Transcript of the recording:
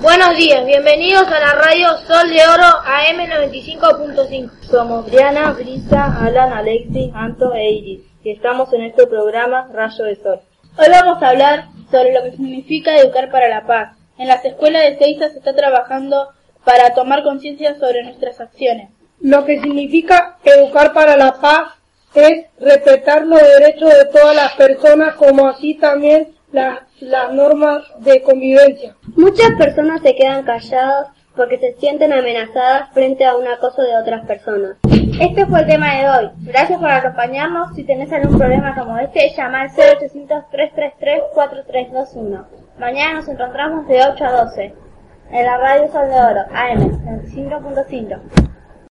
Buenos días, bienvenidos a la radio Sol de Oro AM 95.5. Somos Briana, Brisa, Alan, Alexi, Anto e Iris y estamos en este programa Rayo de Sol. Hoy vamos a hablar sobre lo que significa educar para la paz. En las escuelas de Seiza se está trabajando para tomar conciencia sobre nuestras acciones. Lo que significa educar para la paz es respetar los derechos de todas las personas como así también las, normas de convivencia. Muchas personas se quedan calladas porque se sienten amenazadas frente a un acoso de otras personas. Este fue el tema de hoy. Gracias por acompañarnos. Si tenés algún problema como este, llama al 0800-333-4321. Mañana nos encontramos de 8 a 12 en la radio Sol de Oro, AM 25.5.